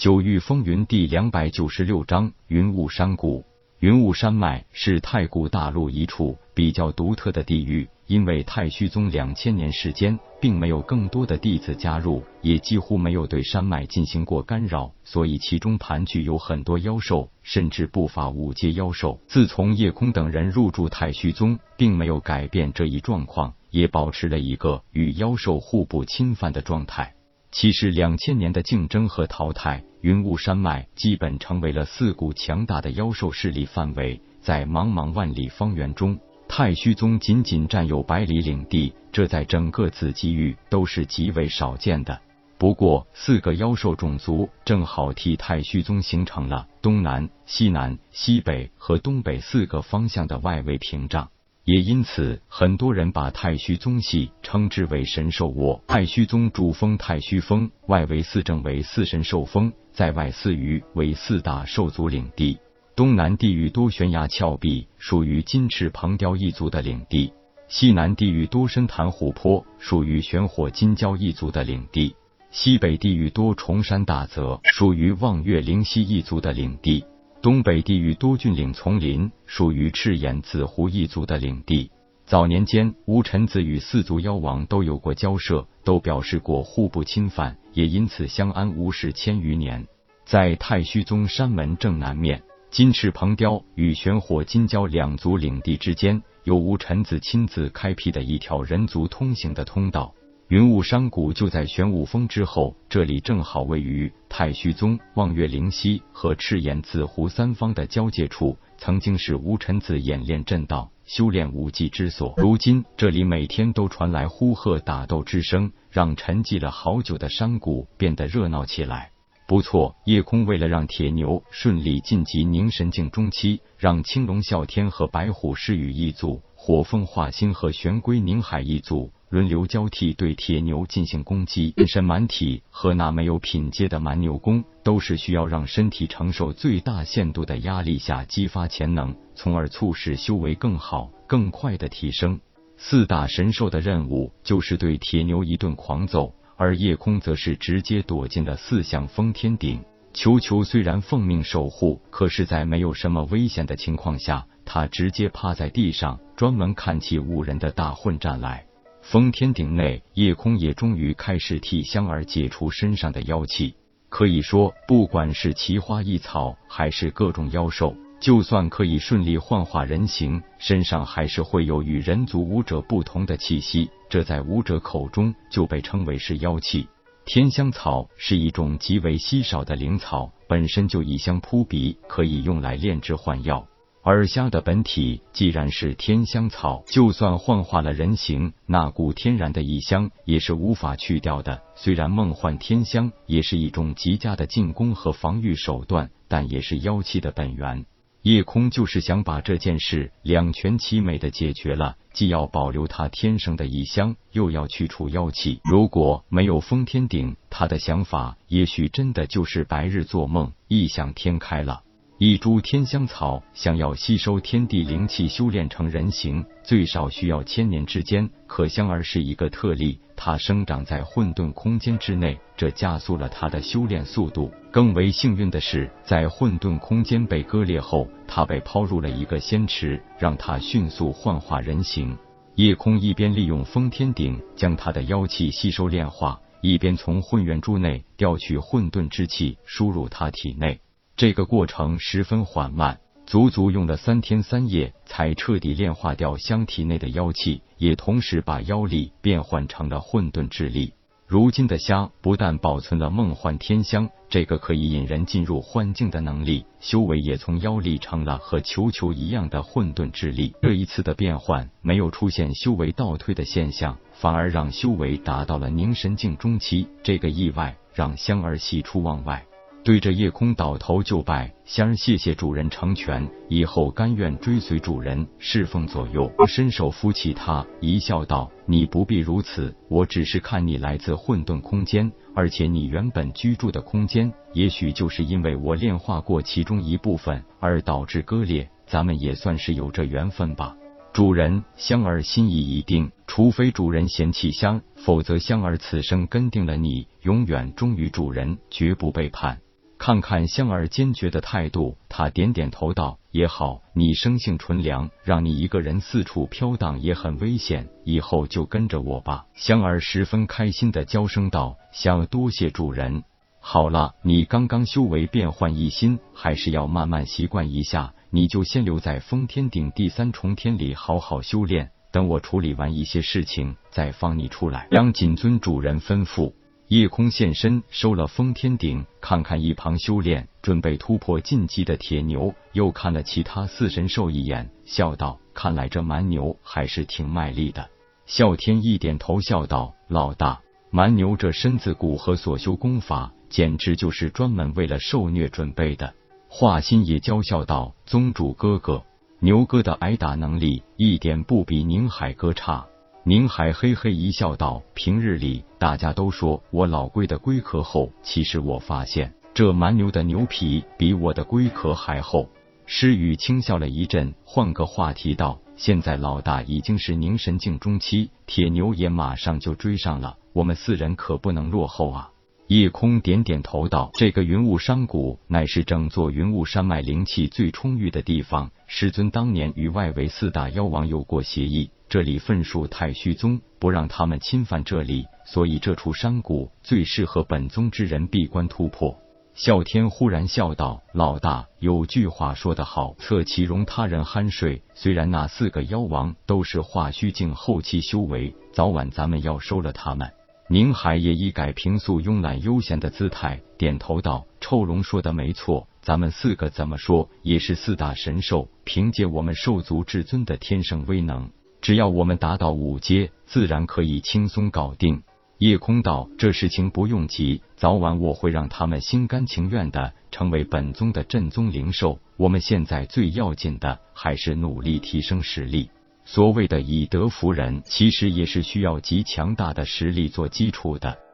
九域风云第两百九十六章云雾山谷。云雾山脉是太古大陆一处比较独特的地域，因为太虚宗两千年时间并没有更多的弟子加入，也几乎没有对山脉进行过干扰，所以其中盘踞有很多妖兽，甚至不乏五阶妖兽。自从叶空等人入住太虚宗，并没有改变这一状况，也保持了一个与妖兽互不侵犯的状态。其实两千年的竞争和淘汰，云雾山脉基本成为了四股强大的妖兽势力范围。在茫茫万里方圆中，太虚宗仅仅占有百里领地，这在整个紫极域都是极为少见的。不过，四个妖兽种族正好替太虚宗形成了东南、西南、西北和东北四个方向的外围屏障。也因此，很多人把太虚宗系称之为神兽窝。太虚宗主峰太虚峰，外围四正为四神兽峰，在外四隅为四大兽族领地。东南地域多悬崖峭壁，属于金翅鹏雕一族的领地；西南地域多深潭湖泊，属于玄火金蛟一族的领地；西北地域多重山大泽，属于望月灵犀一族的领地。东北地域多峻岭丛林，属于赤眼紫狐一族的领地。早年间，吴臣子与四族妖王都有过交涉，都表示过互不侵犯，也因此相安无事千余年。在太虚宗山门正南面，金翅鹏雕与玄火金蛟两族领地之间，有吴臣子亲自开辟的一条人族通行的通道。云雾山谷就在玄武峰之后，这里正好位于太虚宗、望月灵溪和赤眼紫湖三方的交界处，曾经是吴臣子演练阵道、修炼武技之所。如今这里每天都传来呼喝打斗之声，让沉寂了好久的山谷变得热闹起来。不错，夜空为了让铁牛顺利晋级凝神境中期，让青龙啸天和白虎狮羽一族、火凤化星和玄龟宁海一族。轮流交替对铁牛进行攻击，变身蛮体和那没有品阶的蛮牛功，都是需要让身体承受最大限度的压力下激发潜能，从而促使修为更好、更快的提升。四大神兽的任务就是对铁牛一顿狂揍，而夜空则是直接躲进了四象封天顶。球球虽然奉命守护，可是，在没有什么危险的情况下，他直接趴在地上，专门看起五人的大混战来。封天顶内，夜空也终于开始替香儿解除身上的妖气。可以说，不管是奇花异草，还是各种妖兽，就算可以顺利幻化人形，身上还是会有与人族武者不同的气息。这在武者口中就被称为是妖气。天香草是一种极为稀少的灵草，本身就异香扑鼻，可以用来炼制幻药。而虾的本体既然是天香草，就算幻化了人形，那股天然的异香也是无法去掉的。虽然梦幻天香也是一种极佳的进攻和防御手段，但也是妖气的本源。夜空就是想把这件事两全其美的解决了，既要保留它天生的异香，又要去除妖气。如果没有封天顶，他的想法也许真的就是白日做梦，异想天开了。一株天香草想要吸收天地灵气，修炼成人形，最少需要千年之间。可香儿是一个特例，它生长在混沌空间之内，这加速了它的修炼速度。更为幸运的是，在混沌空间被割裂后，它被抛入了一个仙池，让它迅速幻化人形。夜空一边利用封天顶将他的妖气吸收炼化，一边从混元珠内调取混沌之气输入他体内。这个过程十分缓慢，足足用了三天三夜才彻底炼化掉香体内的妖气，也同时把妖力变换成了混沌之力。如今的虾不但保存了梦幻天香这个可以引人进入幻境的能力，修为也从妖力成了和球球一样的混沌之力。这一次的变换没有出现修为倒退的现象，反而让修为达到了凝神境中期。这个意外让香儿喜出望外。对着夜空倒头就拜，香儿谢谢主人成全，以后甘愿追随主人侍奉左右。我伸手扶起他，一笑道：“你不必如此，我只是看你来自混沌空间，而且你原本居住的空间，也许就是因为我炼化过其中一部分而导致割裂，咱们也算是有这缘分吧。”主人，香儿心意已定，除非主人嫌弃香，否则香儿此生跟定了你，永远忠于主人，绝不背叛。看看香儿坚决的态度，他点点头道：“也好，你生性纯良，让你一个人四处飘荡也很危险，以后就跟着我吧。”香儿十分开心的娇声道：“想多谢主人。好了，你刚刚修为变幻一新，还是要慢慢习惯一下。你就先留在封天顶第三重天里好好修炼，等我处理完一些事情，再放你出来。”让谨遵主人吩咐。夜空现身，收了封天顶，看看一旁修炼准备突破禁忌的铁牛，又看了其他四神兽一眼，笑道：“看来这蛮牛还是挺卖力的。”啸天一点头，笑道：“老大，蛮牛这身子骨和所修功法，简直就是专门为了受虐准备的。”华心也娇笑道：“宗主哥哥，牛哥的挨打能力一点不比宁海哥差。”宁海嘿嘿一笑，道：“平日里大家都说我老龟的龟壳厚，其实我发现这蛮牛的牛皮比我的龟壳还厚。”诗雨轻笑了一阵，换个话题道：“现在老大已经是凝神境中期，铁牛也马上就追上了，我们四人可不能落后啊！”夜空点点头道：“这个云雾山谷乃是整座云雾山脉灵气最充裕的地方，师尊当年与外围四大妖王有过协议。”这里分属太虚宗，不让他们侵犯这里，所以这处山谷最适合本宗之人闭关突破。啸天忽然笑道：“老大，有句话说得好，侧其容他人酣睡。虽然那四个妖王都是化虚境后期修为，早晚咱们要收了他们。”宁海也一改平素慵懒悠闲的姿态，点头道：“臭龙说的没错，咱们四个怎么说也是四大神兽，凭借我们兽族至尊的天生威能。”只要我们达到五阶，自然可以轻松搞定。夜空道，这事情不用急，早晚我会让他们心甘情愿的成为本宗的正宗灵兽。我们现在最要紧的还是努力提升实力。所谓的以德服人，其实也是需要极强大的实力做基础的。